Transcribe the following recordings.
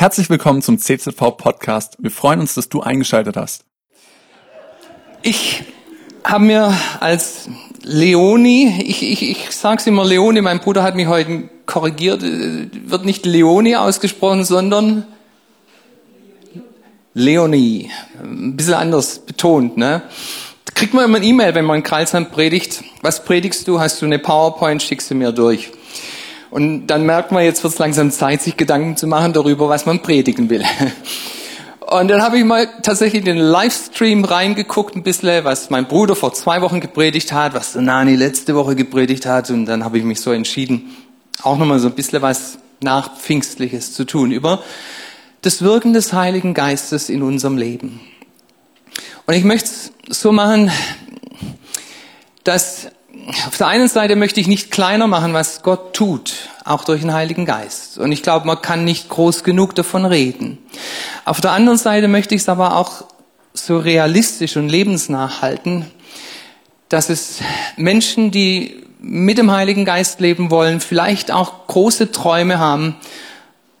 Herzlich willkommen zum CZV Podcast. Wir freuen uns, dass du eingeschaltet hast. Ich habe mir als Leoni, ich, ich, ich sage es immer Leoni, mein Bruder hat mich heute korrigiert, äh, wird nicht Leoni ausgesprochen, sondern Leonie. Ein bisschen anders betont, ne? Kriegt man immer ein E-Mail, wenn man in Karlsheim predigt. Was predigst du? Hast du eine PowerPoint? Schickst du mir durch. Und dann merkt man, jetzt wird es langsam Zeit, sich Gedanken zu machen darüber, was man predigen will. Und dann habe ich mal tatsächlich in den Livestream reingeguckt, ein bisschen, was mein Bruder vor zwei Wochen gepredigt hat, was der Nani letzte Woche gepredigt hat. Und dann habe ich mich so entschieden, auch nochmal so ein bisschen was Nachpfingstliches zu tun über das Wirken des Heiligen Geistes in unserem Leben. Und ich möchte es so machen, dass auf der einen Seite möchte ich nicht kleiner machen, was Gott tut, auch durch den Heiligen Geist. Und ich glaube, man kann nicht groß genug davon reden. Auf der anderen Seite möchte ich es aber auch so realistisch und lebensnah halten, dass es Menschen, die mit dem Heiligen Geist leben wollen, vielleicht auch große Träume haben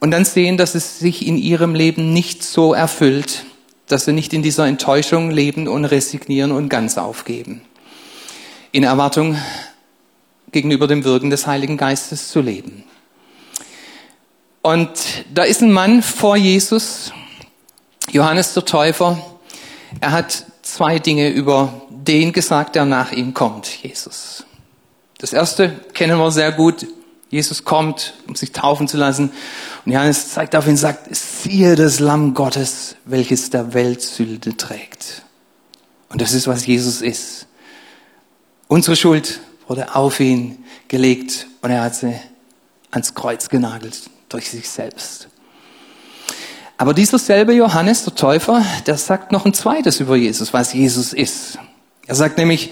und dann sehen, dass es sich in ihrem Leben nicht so erfüllt, dass sie nicht in dieser Enttäuschung leben und resignieren und ganz aufgeben. In Erwartung gegenüber dem Wirken des Heiligen Geistes zu leben. Und da ist ein Mann vor Jesus, Johannes der Täufer. Er hat zwei Dinge über den gesagt, der nach ihm kommt, Jesus. Das erste kennen wir sehr gut. Jesus kommt, um sich taufen zu lassen. Und Johannes zeigt auf ihn und sagt, siehe das Lamm Gottes, welches der Welt Sünde trägt. Und das ist, was Jesus ist. Unsere Schuld wurde auf ihn gelegt und er hat sie ans Kreuz genagelt durch sich selbst. Aber dieser selbe Johannes, der Täufer, der sagt noch ein zweites über Jesus, was Jesus ist. Er sagt nämlich,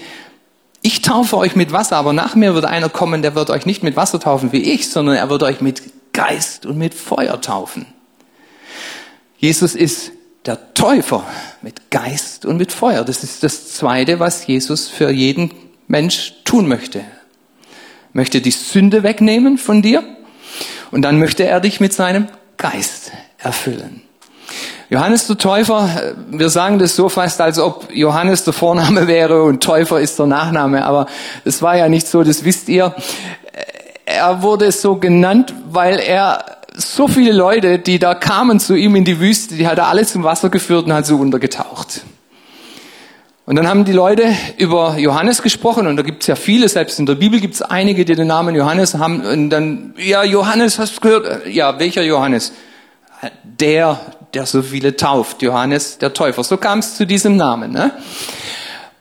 ich taufe euch mit Wasser, aber nach mir wird einer kommen, der wird euch nicht mit Wasser taufen wie ich, sondern er wird euch mit Geist und mit Feuer taufen. Jesus ist der Täufer mit Geist und mit Feuer. Das ist das Zweite, was Jesus für jeden Mensch tun möchte. Möchte die Sünde wegnehmen von dir und dann möchte er dich mit seinem Geist erfüllen. Johannes der Täufer, wir sagen das so fast, als ob Johannes der Vorname wäre und Täufer ist der Nachname, aber es war ja nicht so, das wisst ihr. Er wurde so genannt, weil er so viele Leute, die da kamen zu ihm in die Wüste, die hat er alle zum Wasser geführt und hat so untergetaucht. Und dann haben die Leute über Johannes gesprochen und da gibt's ja viele, selbst in der Bibel gibt's einige, die den Namen Johannes haben und dann, ja, Johannes, hast du gehört? Ja, welcher Johannes? Der, der so viele tauft, Johannes der Täufer. So kam es zu diesem Namen. Ne?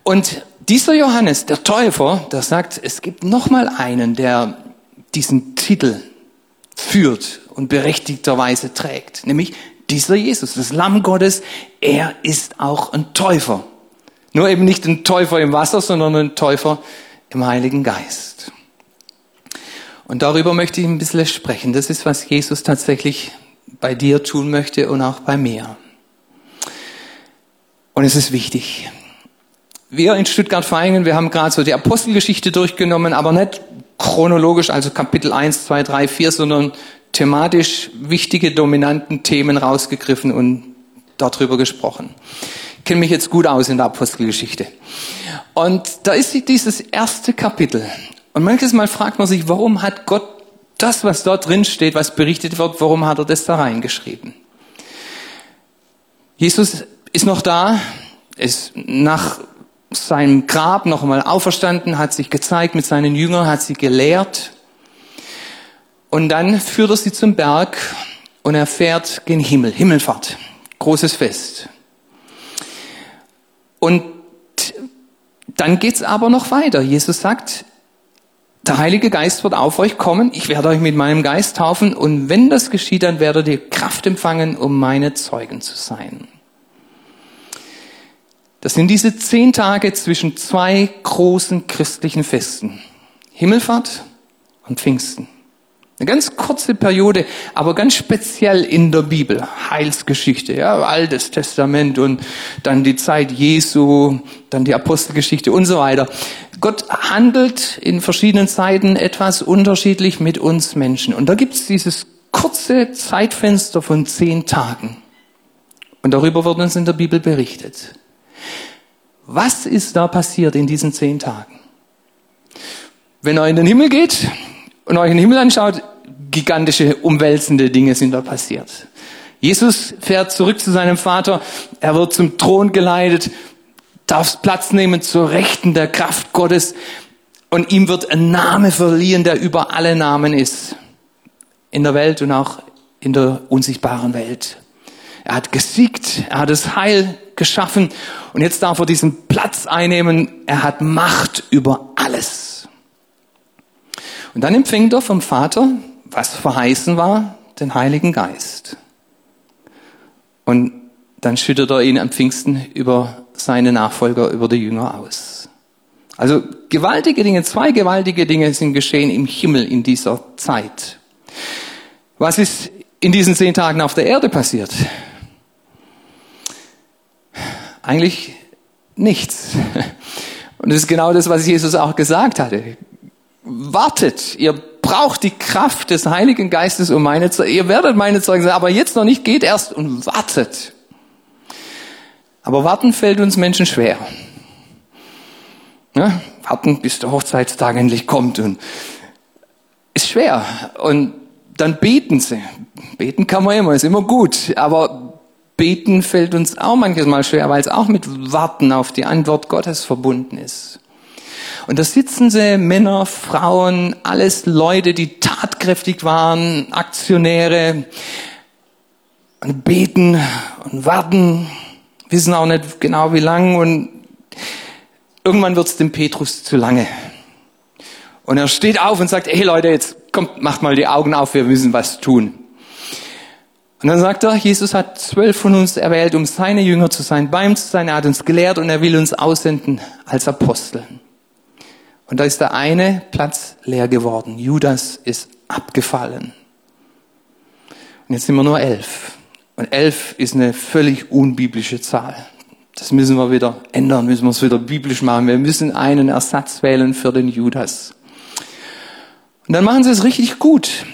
Und dieser Johannes, der Täufer, der sagt, es gibt noch mal einen, der diesen Titel führt und berechtigterweise trägt, nämlich dieser Jesus, das Lamm Gottes, er ist auch ein Täufer. Nur eben nicht ein Täufer im Wasser, sondern ein Täufer im Heiligen Geist. Und darüber möchte ich ein bisschen sprechen. Das ist, was Jesus tatsächlich bei dir tun möchte und auch bei mir. Und es ist wichtig. Wir in Stuttgart-Feingen, wir haben gerade so die Apostelgeschichte durchgenommen, aber nicht chronologisch, also Kapitel 1, 2, 3, 4, sondern thematisch wichtige, dominanten Themen rausgegriffen und darüber gesprochen. Kenne mich jetzt gut aus in der Apostelgeschichte. Und da ist dieses erste Kapitel. Und manches Mal fragt man sich, warum hat Gott das, was dort drin steht, was berichtet wird, warum hat er das da reingeschrieben? Jesus ist noch da, ist nach seinem Grab noch einmal auferstanden, hat sich gezeigt mit seinen Jüngern, hat sie gelehrt. Und dann führt er sie zum Berg und er fährt gen Himmel, Himmelfahrt, großes Fest. Und dann geht's aber noch weiter. Jesus sagt, der Heilige Geist wird auf euch kommen, ich werde euch mit meinem Geist taufen und wenn das geschieht, dann werdet ihr Kraft empfangen, um meine Zeugen zu sein. Das sind diese zehn Tage zwischen zwei großen christlichen Festen. Himmelfahrt und Pfingsten. Eine ganz kurze Periode, aber ganz speziell in der Bibel. Heilsgeschichte, ja, Altes Testament und dann die Zeit Jesu, dann die Apostelgeschichte und so weiter. Gott handelt in verschiedenen Zeiten etwas unterschiedlich mit uns Menschen. Und da gibt es dieses kurze Zeitfenster von zehn Tagen. Und darüber wird uns in der Bibel berichtet. Was ist da passiert in diesen zehn Tagen? Wenn er in den Himmel geht und euch den Himmel anschaut, gigantische, umwälzende Dinge sind da passiert. Jesus fährt zurück zu seinem Vater, er wird zum Thron geleitet, darf Platz nehmen zur Rechten der Kraft Gottes und ihm wird ein Name verliehen, der über alle Namen ist. In der Welt und auch in der unsichtbaren Welt. Er hat gesiegt, er hat das Heil geschaffen und jetzt darf er diesen Platz einnehmen. Er hat Macht über alles. Und dann empfängt er vom Vater, was verheißen war, den Heiligen Geist. Und dann schüttet er ihn am Pfingsten über seine Nachfolger, über die Jünger aus. Also gewaltige Dinge, zwei gewaltige Dinge sind geschehen im Himmel in dieser Zeit. Was ist in diesen zehn Tagen auf der Erde passiert? Eigentlich nichts. Und das ist genau das, was Jesus auch gesagt hatte. Wartet, ihr braucht die Kraft des Heiligen Geistes um meine Zeugen. Ihr werdet meine Zeugen sein, aber jetzt noch nicht, geht erst und wartet. Aber warten fällt uns Menschen schwer. Ja, warten, bis der Hochzeitstag endlich kommt und ist schwer. Und dann beten sie. Beten kann man immer, ist immer gut. Aber Beten fällt uns auch manches Mal schwer, weil es auch mit Warten auf die Antwort Gottes verbunden ist. Und da sitzen sie, Männer, Frauen, alles Leute, die tatkräftig waren, Aktionäre, und beten und warten, wissen auch nicht genau wie lang und irgendwann wird es dem Petrus zu lange. Und er steht auf und sagt, hey Leute, jetzt kommt, macht mal die Augen auf, wir müssen was tun. Und dann sagt er, Jesus hat zwölf von uns erwählt, um seine Jünger zu sein, bei ihm zu sein. Er hat uns gelehrt und er will uns aussenden als Apostel. Und da ist der eine Platz leer geworden. Judas ist abgefallen. Und jetzt sind wir nur elf. Und elf ist eine völlig unbiblische Zahl. Das müssen wir wieder ändern, müssen wir es wieder biblisch machen. Wir müssen einen Ersatz wählen für den Judas. Und dann machen sie es richtig gut,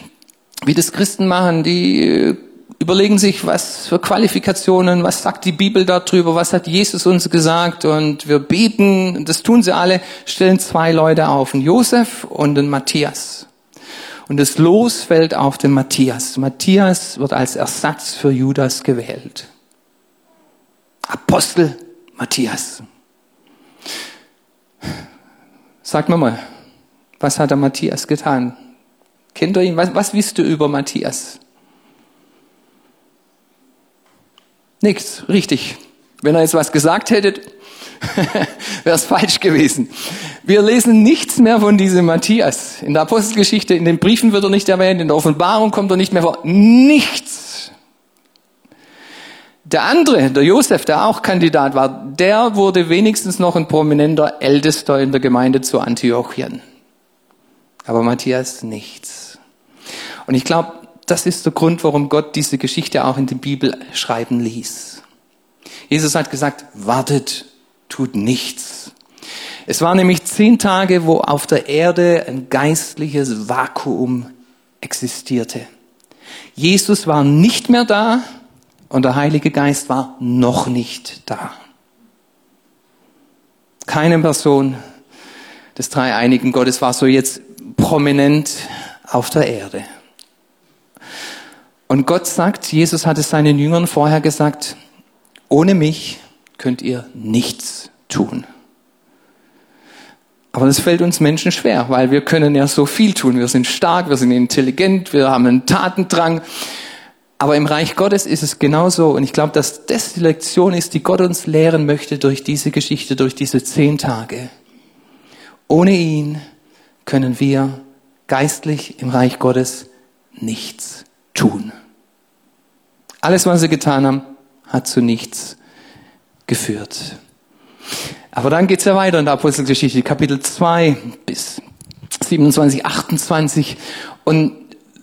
wie das Christen machen. Die äh, überlegen sich, was für Qualifikationen, was sagt die Bibel darüber, was hat Jesus uns gesagt und wir beten, das tun sie alle, stellen zwei Leute auf, einen Josef und einen Matthias. Und das Los fällt auf den Matthias. Matthias wird als Ersatz für Judas gewählt. Apostel Matthias. Sag mir mal, was hat der Matthias getan? Kennt ihr ihn? Was, was wisst ihr über Matthias? Nichts, richtig. Wenn er jetzt was gesagt hätte, wäre es falsch gewesen. Wir lesen nichts mehr von diesem Matthias. In der Apostelgeschichte, in den Briefen wird er nicht erwähnt, in der Offenbarung kommt er nicht mehr vor. Nichts. Der andere, der Josef, der auch Kandidat war, der wurde wenigstens noch ein prominenter Ältester in der Gemeinde zu Antiochien. Aber Matthias nichts. Und ich glaube, das ist der Grund, warum Gott diese Geschichte auch in die Bibel schreiben ließ. Jesus hat gesagt, wartet, tut nichts. Es waren nämlich zehn Tage, wo auf der Erde ein geistliches Vakuum existierte. Jesus war nicht mehr da und der Heilige Geist war noch nicht da. Keine Person des dreieinigen Gottes war so jetzt prominent auf der Erde. Und Gott sagt, Jesus hat es seinen Jüngern vorher gesagt, ohne mich könnt ihr nichts tun. Aber das fällt uns Menschen schwer, weil wir können ja so viel tun. Wir sind stark, wir sind intelligent, wir haben einen Tatendrang. Aber im Reich Gottes ist es genauso. Und ich glaube, dass das die Lektion ist, die Gott uns lehren möchte durch diese Geschichte, durch diese zehn Tage. Ohne ihn können wir geistlich im Reich Gottes nichts tun. Alles, was sie getan haben, hat zu nichts geführt. Aber dann geht's ja weiter in der Apostelgeschichte, Kapitel 2 bis 27, 28. Und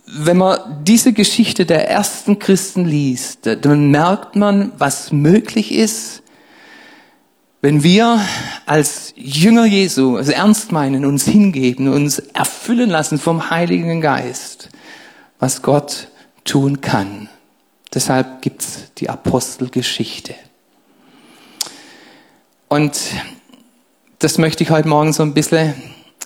wenn man diese Geschichte der ersten Christen liest, dann merkt man, was möglich ist, wenn wir als Jünger Jesu es ernst meinen, uns hingeben, uns erfüllen lassen vom Heiligen Geist, was Gott tun kann. Deshalb gibt's die Apostelgeschichte. Und das möchte ich heute Morgen so ein bisschen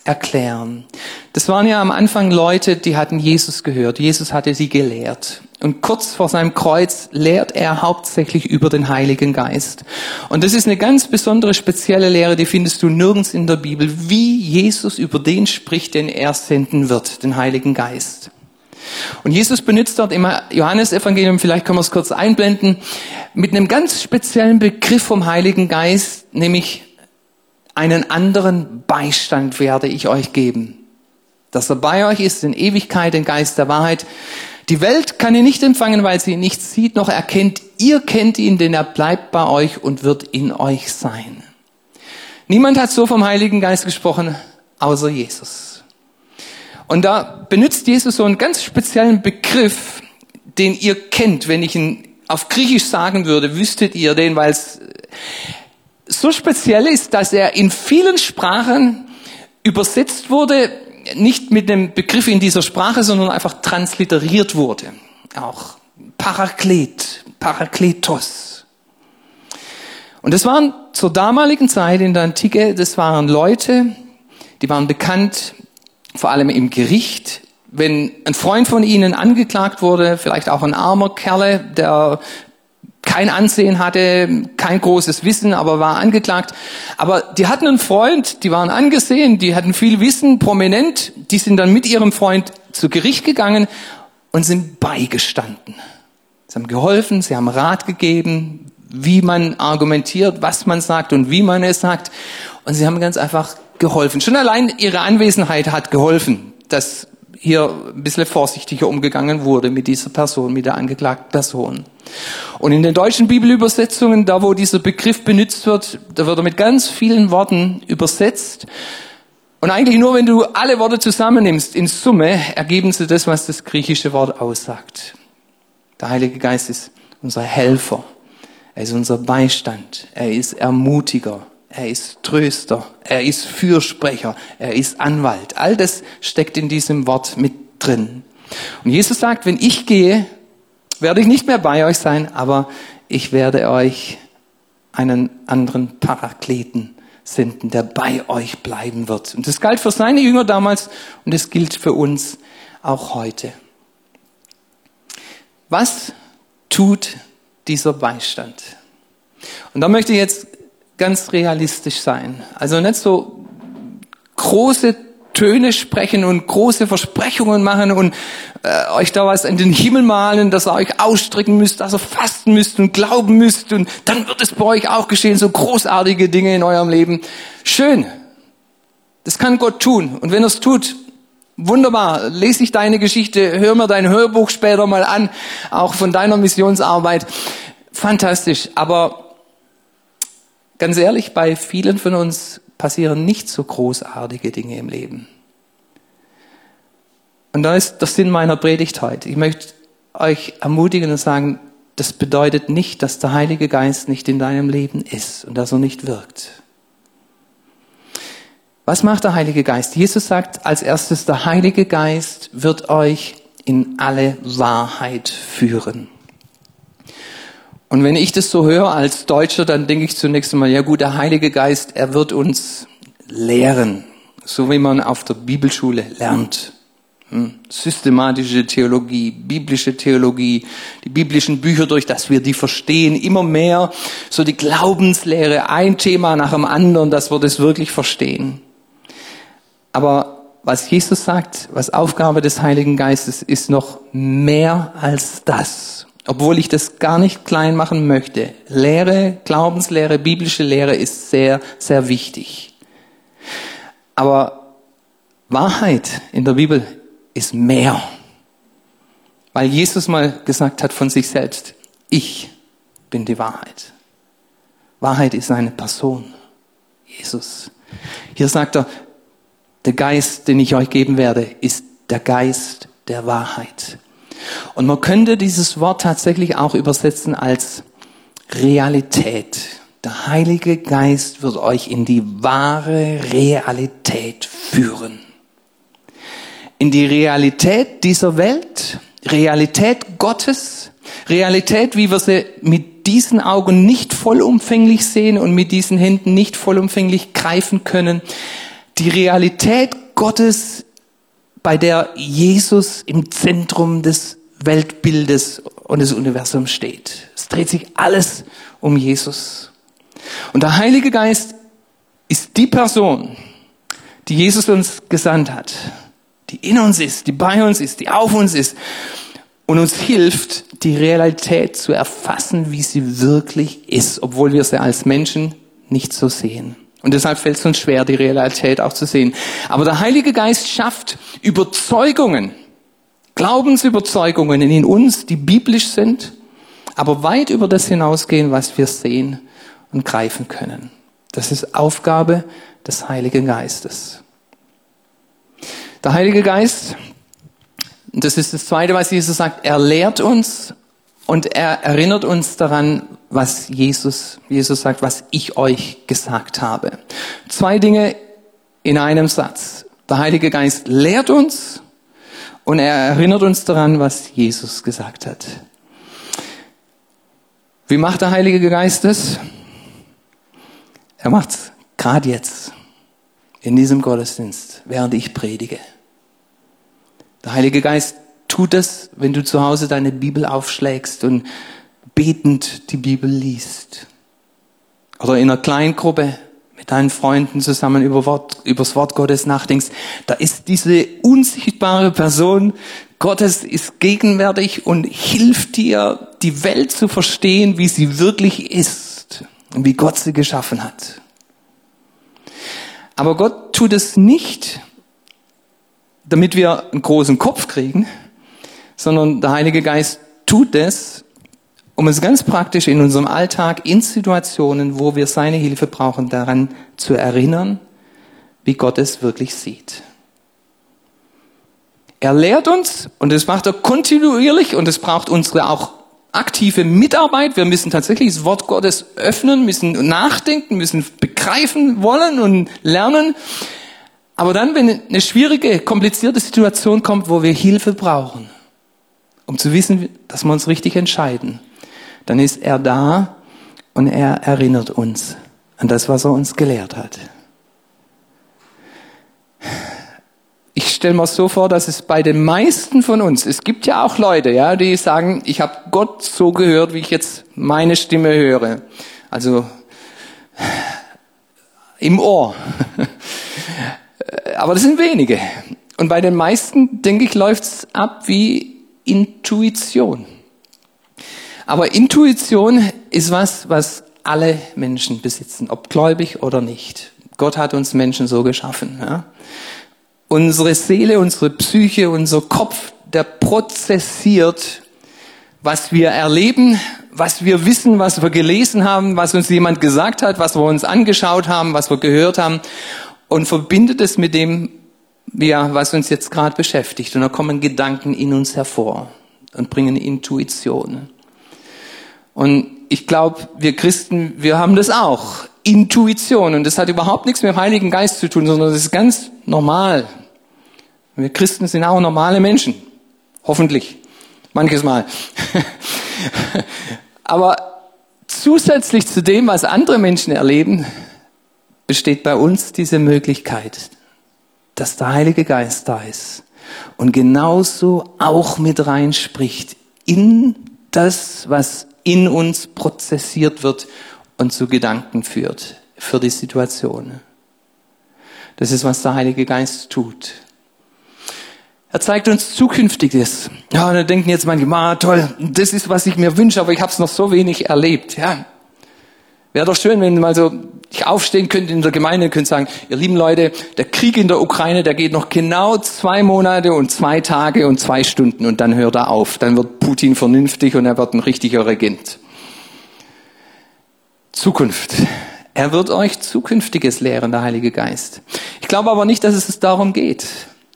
erklären. Das waren ja am Anfang Leute, die hatten Jesus gehört. Jesus hatte sie gelehrt. Und kurz vor seinem Kreuz lehrt er hauptsächlich über den Heiligen Geist. Und das ist eine ganz besondere, spezielle Lehre, die findest du nirgends in der Bibel, wie Jesus über den spricht, den er senden wird, den Heiligen Geist. Und Jesus benutzt dort im Johannesevangelium, vielleicht können wir es kurz einblenden, mit einem ganz speziellen Begriff vom Heiligen Geist, nämlich einen anderen Beistand werde ich euch geben. Dass er bei euch ist in Ewigkeit, den Geist der Wahrheit. Die Welt kann ihn nicht empfangen, weil sie ihn nicht sieht noch erkennt. Ihr kennt ihn, denn er bleibt bei euch und wird in euch sein. Niemand hat so vom Heiligen Geist gesprochen, außer Jesus. Und da benutzt Jesus so einen ganz speziellen Begriff, den ihr kennt. Wenn ich ihn auf Griechisch sagen würde, wüsstet ihr den, weil es so speziell ist, dass er in vielen Sprachen übersetzt wurde, nicht mit dem Begriff in dieser Sprache, sondern einfach transliteriert wurde. Auch Paraklet, Parakletos. Und das waren zur damaligen Zeit in der Antike, das waren Leute, die waren bekannt, vor allem im Gericht, wenn ein Freund von ihnen angeklagt wurde, vielleicht auch ein armer Kerle, der kein Ansehen hatte, kein großes Wissen, aber war angeklagt. Aber die hatten einen Freund, die waren angesehen, die hatten viel Wissen, prominent, die sind dann mit ihrem Freund zu Gericht gegangen und sind beigestanden. Sie haben geholfen, sie haben Rat gegeben, wie man argumentiert, was man sagt und wie man es sagt. Und sie haben ganz einfach geholfen. Schon allein ihre Anwesenheit hat geholfen, dass hier ein bisschen vorsichtiger umgegangen wurde mit dieser Person, mit der angeklagten Person. Und in den deutschen Bibelübersetzungen, da wo dieser Begriff benutzt wird, da wird er mit ganz vielen Worten übersetzt. Und eigentlich nur, wenn du alle Worte zusammennimmst, in Summe ergeben sie das, was das griechische Wort aussagt. Der Heilige Geist ist unser Helfer. Er ist unser Beistand. Er ist Ermutiger. Er ist Tröster. Er ist Fürsprecher. Er ist Anwalt. All das steckt in diesem Wort mit drin. Und Jesus sagt, wenn ich gehe, werde ich nicht mehr bei euch sein, aber ich werde euch einen anderen Parakleten senden, der bei euch bleiben wird. Und das galt für seine Jünger damals und es gilt für uns auch heute. Was tut dieser Beistand? Und da möchte ich jetzt ganz realistisch sein. Also nicht so große Töne sprechen und große Versprechungen machen und äh, euch da was in den Himmel malen, dass ihr euch ausstrecken müsst, dass ihr fasten müsst und glauben müsst und dann wird es bei euch auch geschehen, so großartige Dinge in eurem Leben. Schön. Das kann Gott tun. Und wenn er es tut, wunderbar. Lese ich deine Geschichte, hör mir dein Hörbuch später mal an, auch von deiner Missionsarbeit. Fantastisch. Aber ganz ehrlich, bei vielen von uns passieren nicht so großartige Dinge im Leben. Und da ist der Sinn meiner Predigt heute. Ich möchte euch ermutigen und sagen, das bedeutet nicht, dass der Heilige Geist nicht in deinem Leben ist und dass er nicht wirkt. Was macht der Heilige Geist? Jesus sagt als erstes, der Heilige Geist wird euch in alle Wahrheit führen. Und wenn ich das so höre als Deutscher, dann denke ich zunächst einmal, ja gut, der Heilige Geist, er wird uns lehren, so wie man auf der Bibelschule lernt. Hm? Systematische Theologie, biblische Theologie, die biblischen Bücher, durch das wir die verstehen, immer mehr so die Glaubenslehre, ein Thema nach dem anderen, dass wir das wirklich verstehen. Aber was Jesus sagt, was Aufgabe des Heiligen Geistes ist noch mehr als das obwohl ich das gar nicht klein machen möchte. Lehre, Glaubenslehre, biblische Lehre ist sehr, sehr wichtig. Aber Wahrheit in der Bibel ist mehr. Weil Jesus mal gesagt hat von sich selbst, ich bin die Wahrheit. Wahrheit ist eine Person. Jesus. Hier sagt er, der Geist, den ich euch geben werde, ist der Geist der Wahrheit. Und man könnte dieses Wort tatsächlich auch übersetzen als Realität. Der Heilige Geist wird euch in die wahre Realität führen. In die Realität dieser Welt, Realität Gottes, Realität, wie wir sie mit diesen Augen nicht vollumfänglich sehen und mit diesen Händen nicht vollumfänglich greifen können. Die Realität Gottes, bei der Jesus im Zentrum des Weltbildes und des Universums steht. Es dreht sich alles um Jesus. Und der Heilige Geist ist die Person, die Jesus uns gesandt hat, die in uns ist, die bei uns ist, die auf uns ist und uns hilft, die Realität zu erfassen, wie sie wirklich ist, obwohl wir sie als Menschen nicht so sehen. Und deshalb fällt es uns schwer, die Realität auch zu sehen. Aber der Heilige Geist schafft Überzeugungen, Glaubensüberzeugungen in uns, die biblisch sind, aber weit über das hinausgehen, was wir sehen und greifen können. Das ist Aufgabe des Heiligen Geistes. Der Heilige Geist, das ist das Zweite, was Jesus sagt, er lehrt uns und er erinnert uns daran, was Jesus, Jesus sagt, was ich euch gesagt habe. Zwei Dinge in einem Satz. Der Heilige Geist lehrt uns und er erinnert uns daran, was Jesus gesagt hat. Wie macht der Heilige Geist das? Er macht's gerade jetzt, in diesem Gottesdienst, während ich predige. Der Heilige Geist tut es, wenn du zu Hause deine Bibel aufschlägst und betend die Bibel liest. Oder in einer Kleingruppe mit deinen Freunden zusammen über Wort, übers Wort Gottes nachdenkst. Da ist diese unsichtbare Person Gottes ist gegenwärtig und hilft dir, die Welt zu verstehen, wie sie wirklich ist und wie Gott sie geschaffen hat. Aber Gott tut es nicht, damit wir einen großen Kopf kriegen, sondern der Heilige Geist tut es, um es ganz praktisch in unserem Alltag, in Situationen, wo wir seine Hilfe brauchen, daran zu erinnern, wie Gott es wirklich sieht. Er lehrt uns und das macht er kontinuierlich und es braucht unsere auch aktive Mitarbeit. Wir müssen tatsächlich das Wort Gottes öffnen, müssen nachdenken, müssen begreifen wollen und lernen. Aber dann, wenn eine schwierige, komplizierte Situation kommt, wo wir Hilfe brauchen, um zu wissen, dass wir uns richtig entscheiden, dann ist er da und er erinnert uns an das, was er uns gelehrt hat. ich stelle mir so vor, dass es bei den meisten von uns, es gibt ja auch Leute, ja, die sagen, ich habe Gott so gehört, wie ich jetzt meine Stimme höre. Also im Ohr. Aber das sind wenige. Und bei den meisten, denke ich, läuft's ab wie Intuition. Aber Intuition ist was, was alle Menschen besitzen, ob gläubig oder nicht. Gott hat uns Menschen so geschaffen. Ja? Unsere Seele, unsere Psyche, unser Kopf, der prozessiert, was wir erleben, was wir wissen, was wir gelesen haben, was uns jemand gesagt hat, was wir uns angeschaut haben, was wir gehört haben und verbindet es mit dem, ja, was uns jetzt gerade beschäftigt. Und da kommen Gedanken in uns hervor und bringen Intuition. Und ich glaube, wir Christen, wir haben das auch. Intuition. Und das hat überhaupt nichts mit dem Heiligen Geist zu tun, sondern das ist ganz normal. Wir Christen sind auch normale Menschen. Hoffentlich. Manches Mal. Aber zusätzlich zu dem, was andere Menschen erleben, besteht bei uns diese Möglichkeit, dass der Heilige Geist da ist und genauso auch mit reinspricht in das, was in uns prozessiert wird und zu Gedanken führt für die Situation. Das ist, was der Heilige Geist tut. Er zeigt uns Zukünftiges. Ja, da denken jetzt manche, ah, toll, das ist, was ich mir wünsche, aber ich habe es noch so wenig erlebt. Ja, Wäre doch schön, wenn mal so ich aufstehen könnte in der Gemeinde und könnte sagen, ihr lieben Leute, der Krieg in der Ukraine, der geht noch genau zwei Monate und zwei Tage und zwei Stunden und dann hört er auf. Dann wird Putin vernünftig und er wird ein richtiger Regent. Zukunft. Er wird euch Zukünftiges lehren, der Heilige Geist. Ich glaube aber nicht, dass es darum geht.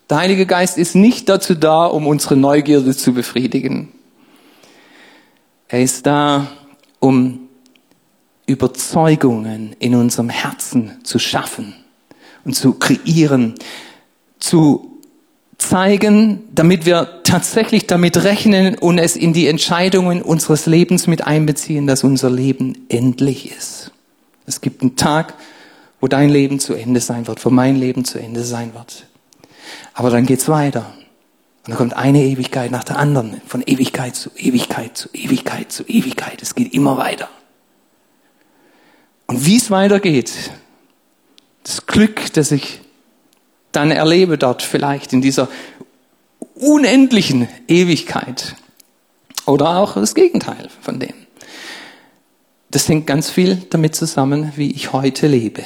Der Heilige Geist ist nicht dazu da, um unsere Neugierde zu befriedigen. Er ist da, um Überzeugungen in unserem Herzen zu schaffen und zu kreieren, zu zeigen, damit wir tatsächlich damit rechnen und es in die Entscheidungen unseres Lebens mit einbeziehen, dass unser Leben endlich ist. Es gibt einen Tag, wo dein Leben zu Ende sein wird, wo mein Leben zu Ende sein wird. Aber dann geht's weiter. Und dann kommt eine Ewigkeit nach der anderen, von Ewigkeit zu Ewigkeit zu Ewigkeit zu Ewigkeit. Es geht immer weiter. Und wie es weitergeht, das Glück, das ich dann erlebe dort vielleicht in dieser unendlichen Ewigkeit. Oder auch das Gegenteil von dem. Das hängt ganz viel damit zusammen, wie ich heute lebe.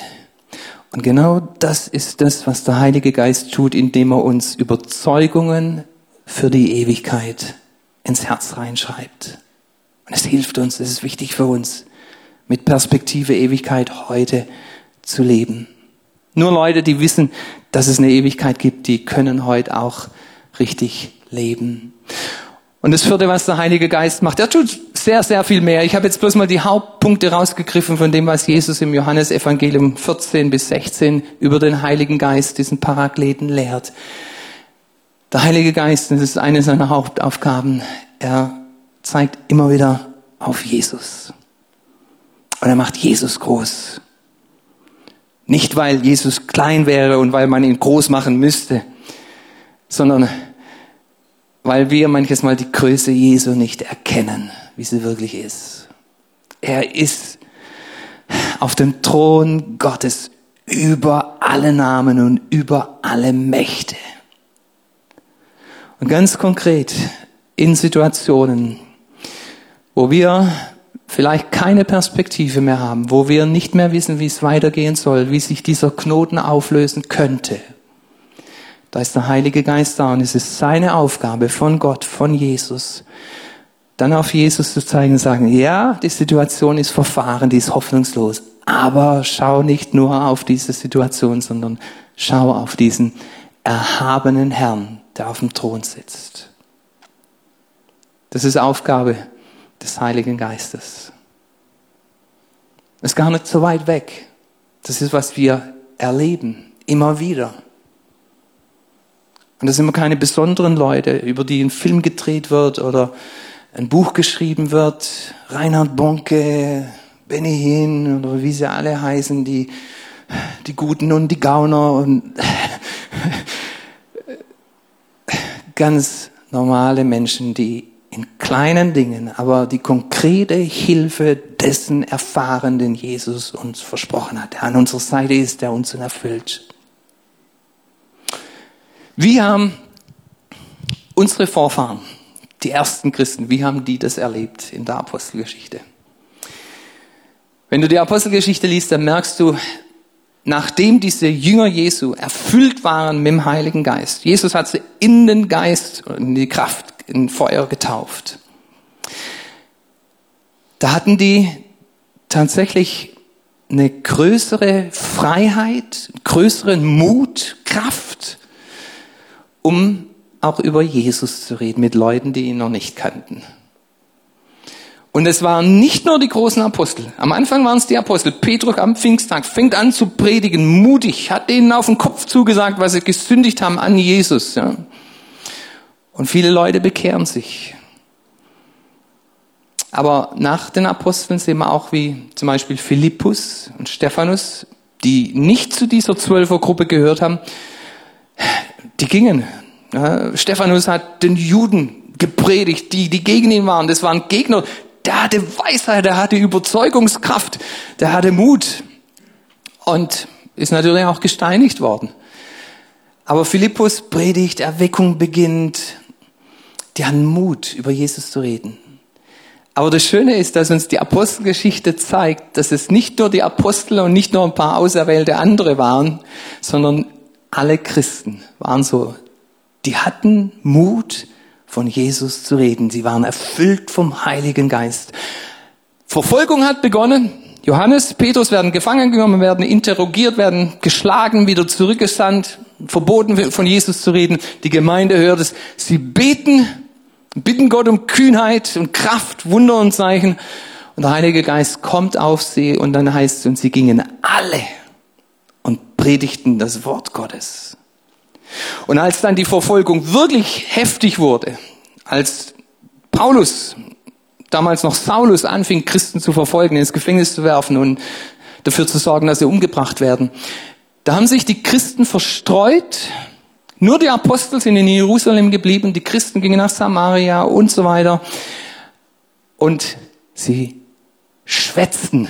Und genau das ist das, was der Heilige Geist tut, indem er uns Überzeugungen für die Ewigkeit ins Herz reinschreibt. Und es hilft uns, es ist wichtig für uns, mit Perspektive Ewigkeit heute zu leben. Nur Leute, die wissen, dass es eine Ewigkeit gibt, die können heute auch richtig leben. Und das vierte, was der Heilige Geist macht, er tut sehr, sehr viel mehr. Ich habe jetzt bloß mal die Hauptpunkte rausgegriffen von dem, was Jesus im Johannesevangelium 14 bis 16 über den Heiligen Geist, diesen Parakleten, lehrt. Der Heilige Geist, das ist eine seiner Hauptaufgaben, er zeigt immer wieder auf Jesus. Und er macht Jesus groß. Nicht, weil Jesus klein wäre und weil man ihn groß machen müsste, sondern weil wir manches Mal die Größe Jesu nicht erkennen, wie sie wirklich ist. Er ist auf dem Thron Gottes über alle Namen und über alle Mächte. Und ganz konkret in Situationen, wo wir vielleicht keine Perspektive mehr haben, wo wir nicht mehr wissen, wie es weitergehen soll, wie sich dieser Knoten auflösen könnte. Da ist der Heilige Geist da und es ist seine Aufgabe von Gott, von Jesus, dann auf Jesus zu zeigen und sagen, ja, die Situation ist verfahren, die ist hoffnungslos, aber schau nicht nur auf diese Situation, sondern schau auf diesen erhabenen Herrn, der auf dem Thron sitzt. Das ist Aufgabe des Heiligen Geistes. Ist gar nicht so weit weg. Das ist, was wir erleben, immer wieder. Und das sind immer keine besonderen Leute, über die ein Film gedreht wird oder ein Buch geschrieben wird. Reinhard Bonke, Benny Hinn oder wie sie alle heißen, die, die Guten und die Gauner und ganz normale Menschen, die in kleinen Dingen, aber die konkrete Hilfe dessen erfahren, den Jesus uns versprochen hat, der an unserer Seite ist, der uns erfüllt. Wie haben unsere Vorfahren, die ersten Christen, wie haben die das erlebt in der Apostelgeschichte? Wenn du die Apostelgeschichte liest, dann merkst du, nachdem diese Jünger Jesu erfüllt waren mit dem Heiligen Geist, Jesus hat sie in den Geist und in die Kraft in Feuer getauft. Da hatten die tatsächlich eine größere Freiheit, größeren Mut, Kraft, um auch über Jesus zu reden mit Leuten, die ihn noch nicht kannten. Und es waren nicht nur die großen Apostel. Am Anfang waren es die Apostel. Petrus am Pfingsttag fängt an zu predigen, mutig, hat denen auf den Kopf zugesagt, was sie gesündigt haben an Jesus. Ja. Und viele Leute bekehren sich. Aber nach den Aposteln sehen wir auch, wie zum Beispiel Philippus und Stephanus, die nicht zu dieser Zwölfergruppe gehört haben, die gingen. Stephanus hat den Juden gepredigt, die, die gegen ihn waren. Das waren Gegner. Der hatte Weisheit, der hatte Überzeugungskraft, der hatte Mut. Und ist natürlich auch gesteinigt worden. Aber Philippus predigt, Erweckung beginnt, die haben Mut, über Jesus zu reden. Aber das Schöne ist, dass uns die Apostelgeschichte zeigt, dass es nicht nur die Apostel und nicht nur ein paar auserwählte andere waren, sondern alle Christen waren so. Die hatten Mut, von Jesus zu reden. Sie waren erfüllt vom Heiligen Geist. Verfolgung hat begonnen. Johannes, Petrus werden gefangen genommen, werden interrogiert, werden geschlagen, wieder zurückgesandt, verboten von Jesus zu reden. Die Gemeinde hört es. Sie beten bitten Gott um Kühnheit und Kraft, Wunder und Zeichen. Und der Heilige Geist kommt auf sie und dann heißt es, und sie gingen alle und predigten das Wort Gottes. Und als dann die Verfolgung wirklich heftig wurde, als Paulus, damals noch Saulus, anfing, Christen zu verfolgen, ins Gefängnis zu werfen und dafür zu sorgen, dass sie umgebracht werden, da haben sich die Christen verstreut. Nur die Apostel sind in Jerusalem geblieben, die Christen gingen nach Samaria und so weiter. Und sie schwätzten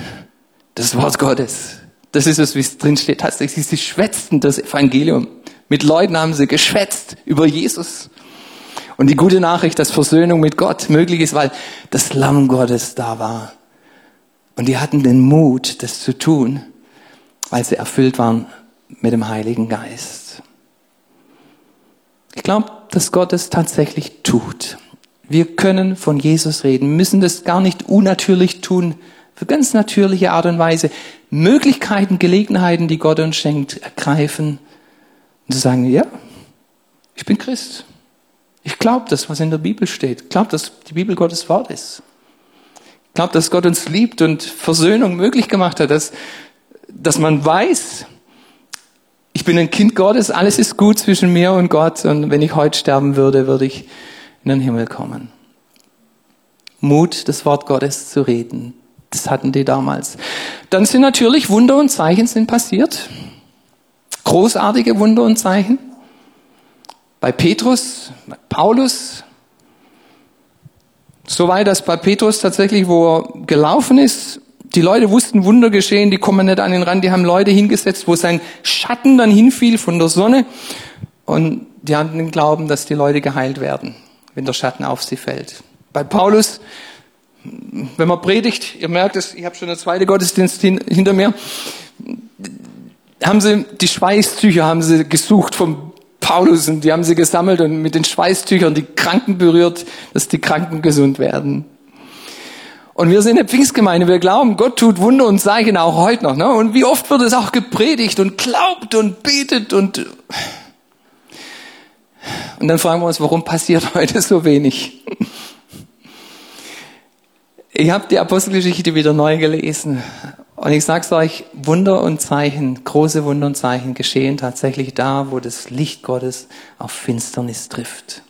das Wort Gottes. Das ist es, wie es drin steht. Tatsächlich, sie schwätzten das Evangelium. Mit Leuten haben sie geschwätzt über Jesus. Und die gute Nachricht, dass Versöhnung mit Gott möglich ist, weil das Lamm Gottes da war. Und die hatten den Mut, das zu tun, weil sie erfüllt waren mit dem Heiligen Geist. Ich glaube, dass Gott es tatsächlich tut. Wir können von Jesus reden, müssen das gar nicht unnatürlich tun, für ganz natürliche Art und Weise Möglichkeiten, Gelegenheiten, die Gott uns schenkt, ergreifen und zu sagen, ja, ich bin Christ. Ich glaube das, was in der Bibel steht. Ich glaube, dass die Bibel Gottes Wort ist. Ich glaube, dass Gott uns liebt und Versöhnung möglich gemacht hat, dass, dass man weiß, ich bin ein Kind Gottes, alles ist gut zwischen mir und Gott und wenn ich heute sterben würde, würde ich in den Himmel kommen. Mut, das Wort Gottes zu reden, das hatten die damals. Dann sind natürlich Wunder und Zeichen sind passiert. Großartige Wunder und Zeichen. Bei Petrus, bei Paulus. Soweit, dass bei Petrus tatsächlich, wo er gelaufen ist, die Leute wussten, Wunder geschehen, die kommen nicht an den Rand, die haben Leute hingesetzt, wo sein Schatten dann hinfiel von der Sonne. Und die hatten den Glauben, dass die Leute geheilt werden, wenn der Schatten auf sie fällt. Bei Paulus, wenn man predigt, ihr merkt es, ich habe schon eine zweite Gottesdienst hin, hinter mir, haben sie die Schweißtücher haben sie gesucht vom Paulus und die haben sie gesammelt und mit den Schweißtüchern die Kranken berührt, dass die Kranken gesund werden. Und wir sind eine Pfingstgemeinde, wir glauben, Gott tut Wunder und Zeichen auch heute noch. Ne? Und wie oft wird es auch gepredigt und glaubt und betet und und dann fragen wir uns, warum passiert heute so wenig? Ich habe die Apostelgeschichte wieder neu gelesen und ich sag's euch, Wunder und Zeichen, große Wunder und Zeichen geschehen tatsächlich da, wo das Licht Gottes auf Finsternis trifft.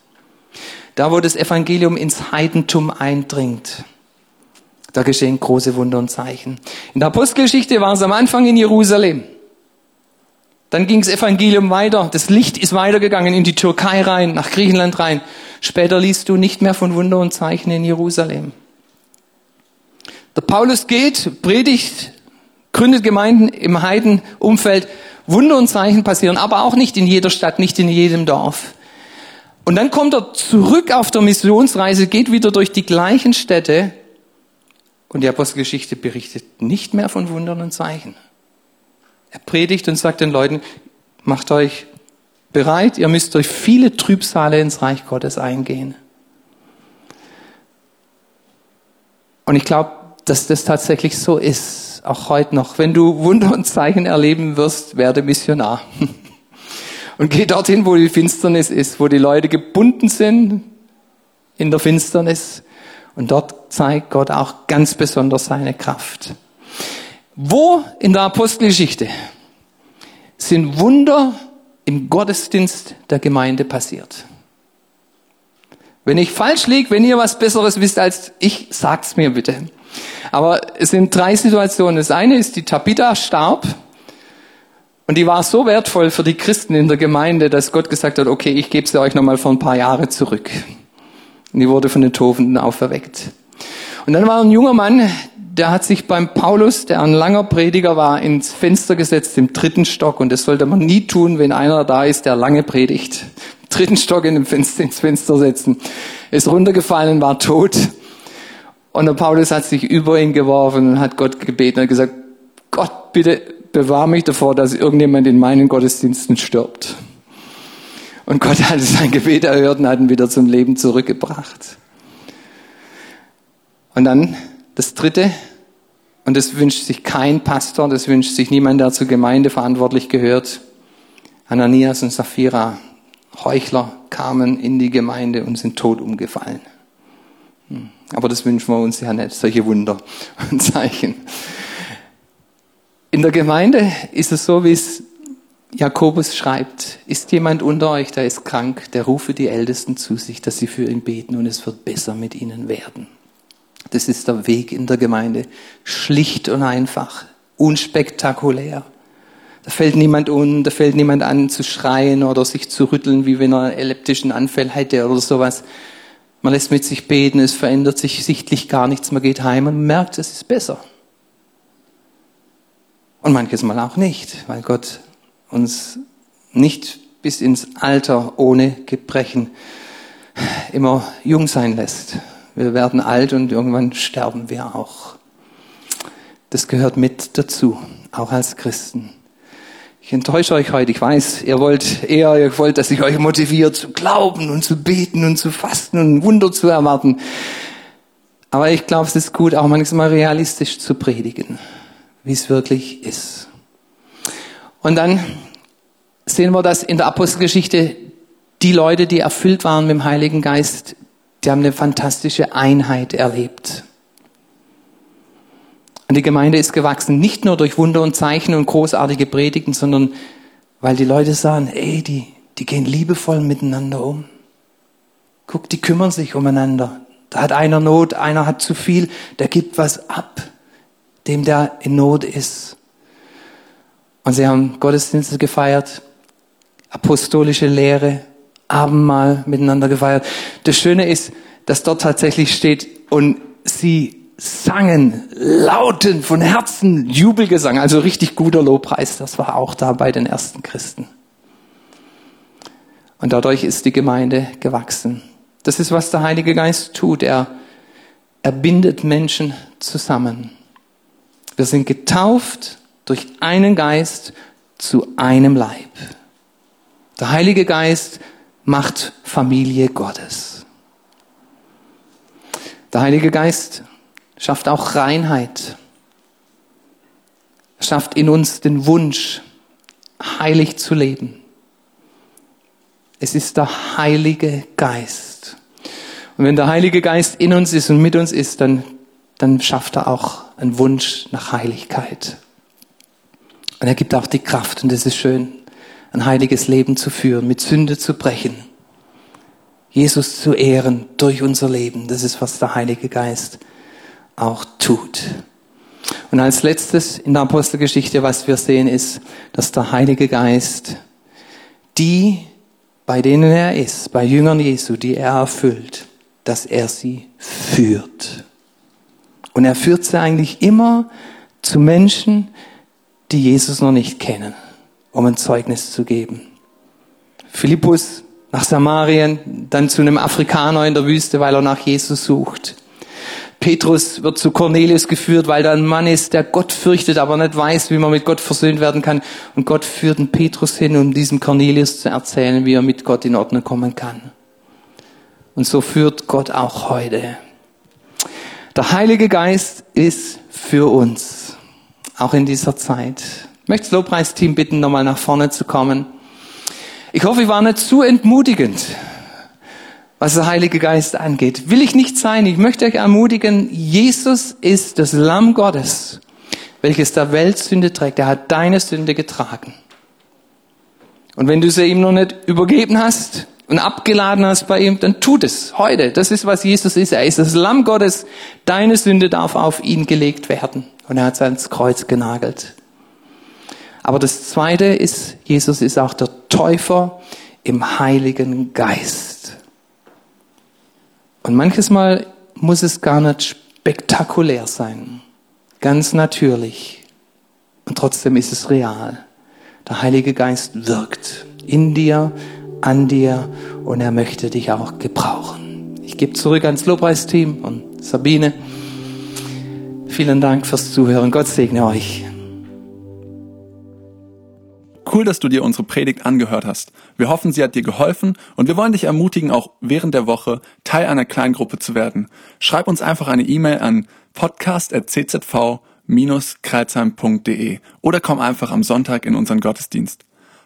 Da, wo das Evangelium ins Heidentum eindringt. Da geschehen große Wunder und Zeichen. In der Apostelgeschichte war es am Anfang in Jerusalem. Dann ging das Evangelium weiter. Das Licht ist weitergegangen in die Türkei rein, nach Griechenland rein. Später liest du nicht mehr von Wunder und Zeichen in Jerusalem. Der Paulus geht, predigt, gründet Gemeinden im Heidenumfeld. Wunder und Zeichen passieren, aber auch nicht in jeder Stadt, nicht in jedem Dorf. Und dann kommt er zurück auf der Missionsreise, geht wieder durch die gleichen Städte und die Apostelgeschichte berichtet nicht mehr von Wundern und Zeichen. Er predigt und sagt den Leuten, macht euch bereit, ihr müsst durch viele Trübsale ins Reich Gottes eingehen. Und ich glaube, dass das tatsächlich so ist, auch heute noch. Wenn du Wunder und Zeichen erleben wirst, werde Missionar. Und geh dorthin, wo die Finsternis ist, wo die Leute gebunden sind in der Finsternis. Und dort zeigt Gott auch ganz besonders seine Kraft. Wo in der Apostelgeschichte sind Wunder im Gottesdienst der Gemeinde passiert? Wenn ich falsch liege, wenn ihr was Besseres wisst als ich, sagt's mir bitte. Aber es sind drei Situationen. Das eine ist, die Tabitha starb und die war so wertvoll für die Christen in der Gemeinde, dass Gott gesagt hat, okay, ich gebe sie euch nochmal vor ein paar Jahre zurück. Und die wurde von den Tofenden auferweckt. Und dann war ein junger Mann, der hat sich beim Paulus, der ein langer Prediger war, ins Fenster gesetzt im dritten Stock. Und das sollte man nie tun, wenn einer da ist, der lange predigt. dritten Stock in dem Fenster, ins Fenster setzen. Ist runtergefallen, war tot. Und der Paulus hat sich über ihn geworfen und hat Gott gebeten und gesagt, Gott, bitte bewahr mich davor, dass irgendjemand in meinen Gottesdiensten stirbt. Und Gott hat sein Gebet erhört und hat ihn wieder zum Leben zurückgebracht. Und dann das Dritte, und das wünscht sich kein Pastor, das wünscht sich niemand, der zur Gemeinde verantwortlich gehört. Ananias und Sapphira, Heuchler, kamen in die Gemeinde und sind tot umgefallen. Hm. Aber das wünschen wir uns ja nicht, solche Wunder und Zeichen. In der Gemeinde ist es so, wie es Jakobus schreibt, ist jemand unter euch, der ist krank, der rufe die Ältesten zu sich, dass sie für ihn beten und es wird besser mit ihnen werden. Das ist der Weg in der Gemeinde. Schlicht und einfach, unspektakulär. Da fällt niemand um, da fällt niemand an zu schreien oder sich zu rütteln, wie wenn er einen elliptischen Anfall hätte oder sowas. Man lässt mit sich beten, es verändert sich sichtlich gar nichts, man geht heim und merkt, es ist besser. Und manches Mal auch nicht, weil Gott uns nicht bis ins Alter ohne Gebrechen immer jung sein lässt. Wir werden alt und irgendwann sterben wir auch. Das gehört mit dazu, auch als Christen. Ich enttäusche euch heute. Ich weiß, ihr wollt eher, ihr wollt, dass ich euch motiviert zu glauben und zu beten und zu fasten und Wunder zu erwarten. Aber ich glaube, es ist gut, auch manchmal realistisch zu predigen, wie es wirklich ist. Und dann sehen wir, dass in der Apostelgeschichte die Leute, die erfüllt waren mit dem Heiligen Geist, die haben eine fantastische Einheit erlebt. Und die Gemeinde ist gewachsen, nicht nur durch Wunder und Zeichen und großartige Predigten, sondern weil die Leute sagen, ey, die, die gehen liebevoll miteinander um. Guck, die kümmern sich umeinander. Da hat einer Not, einer hat zu viel, der gibt was ab, dem der in Not ist. Und sie haben Gottesdienste gefeiert, apostolische Lehre, Abendmahl miteinander gefeiert. Das Schöne ist, dass dort tatsächlich steht, und sie sangen lauten von Herzen Jubelgesang, also richtig guter Lobpreis. Das war auch da bei den ersten Christen. Und dadurch ist die Gemeinde gewachsen. Das ist, was der Heilige Geist tut. Er, er bindet Menschen zusammen. Wir sind getauft durch einen Geist zu einem Leib. Der Heilige Geist macht Familie Gottes. Der Heilige Geist schafft auch Reinheit. Schafft in uns den Wunsch, heilig zu leben. Es ist der Heilige Geist. Und wenn der Heilige Geist in uns ist und mit uns ist, dann, dann schafft er auch einen Wunsch nach Heiligkeit. Und er gibt auch die Kraft, und es ist schön, ein heiliges Leben zu führen, mit Sünde zu brechen, Jesus zu ehren durch unser Leben. Das ist, was der Heilige Geist auch tut. Und als letztes in der Apostelgeschichte, was wir sehen, ist, dass der Heilige Geist die, bei denen er ist, bei Jüngern Jesu, die er erfüllt, dass er sie führt. Und er führt sie eigentlich immer zu Menschen, die Jesus noch nicht kennen, um ein Zeugnis zu geben. Philippus nach Samarien, dann zu einem Afrikaner in der Wüste, weil er nach Jesus sucht. Petrus wird zu Cornelius geführt, weil da ein Mann ist, der Gott fürchtet, aber nicht weiß, wie man mit Gott versöhnt werden kann. Und Gott führt den Petrus hin, um diesem Cornelius zu erzählen, wie er mit Gott in Ordnung kommen kann. Und so führt Gott auch heute. Der Heilige Geist ist für uns auch in dieser Zeit. Ich möchte das Lobpreisteam bitten, nochmal nach vorne zu kommen. Ich hoffe, ich war nicht zu entmutigend, was der Heilige Geist angeht. Will ich nicht sein. Ich möchte euch ermutigen, Jesus ist das Lamm Gottes, welches der Welt Sünde trägt. Er hat deine Sünde getragen. Und wenn du sie ihm noch nicht übergeben hast und abgeladen hast bei ihm, dann tut es heute. Das ist, was Jesus ist. Er ist das Lamm Gottes. Deine Sünde darf auf ihn gelegt werden. Und er hat sie ans Kreuz genagelt. Aber das Zweite ist, Jesus ist auch der Täufer im Heiligen Geist. Und manches Mal muss es gar nicht spektakulär sein. Ganz natürlich. Und trotzdem ist es real. Der Heilige Geist wirkt in dir, an dir und er möchte dich auch gebrauchen. Ich gebe zurück ans Lobpreisteam und Sabine. Vielen Dank fürs Zuhören. Gott segne euch. Cool, dass du dir unsere Predigt angehört hast. Wir hoffen, sie hat dir geholfen und wir wollen dich ermutigen, auch während der Woche Teil einer Kleingruppe zu werden. Schreib uns einfach eine E-Mail an podcast.czv-kreuzheim.de oder komm einfach am Sonntag in unseren Gottesdienst.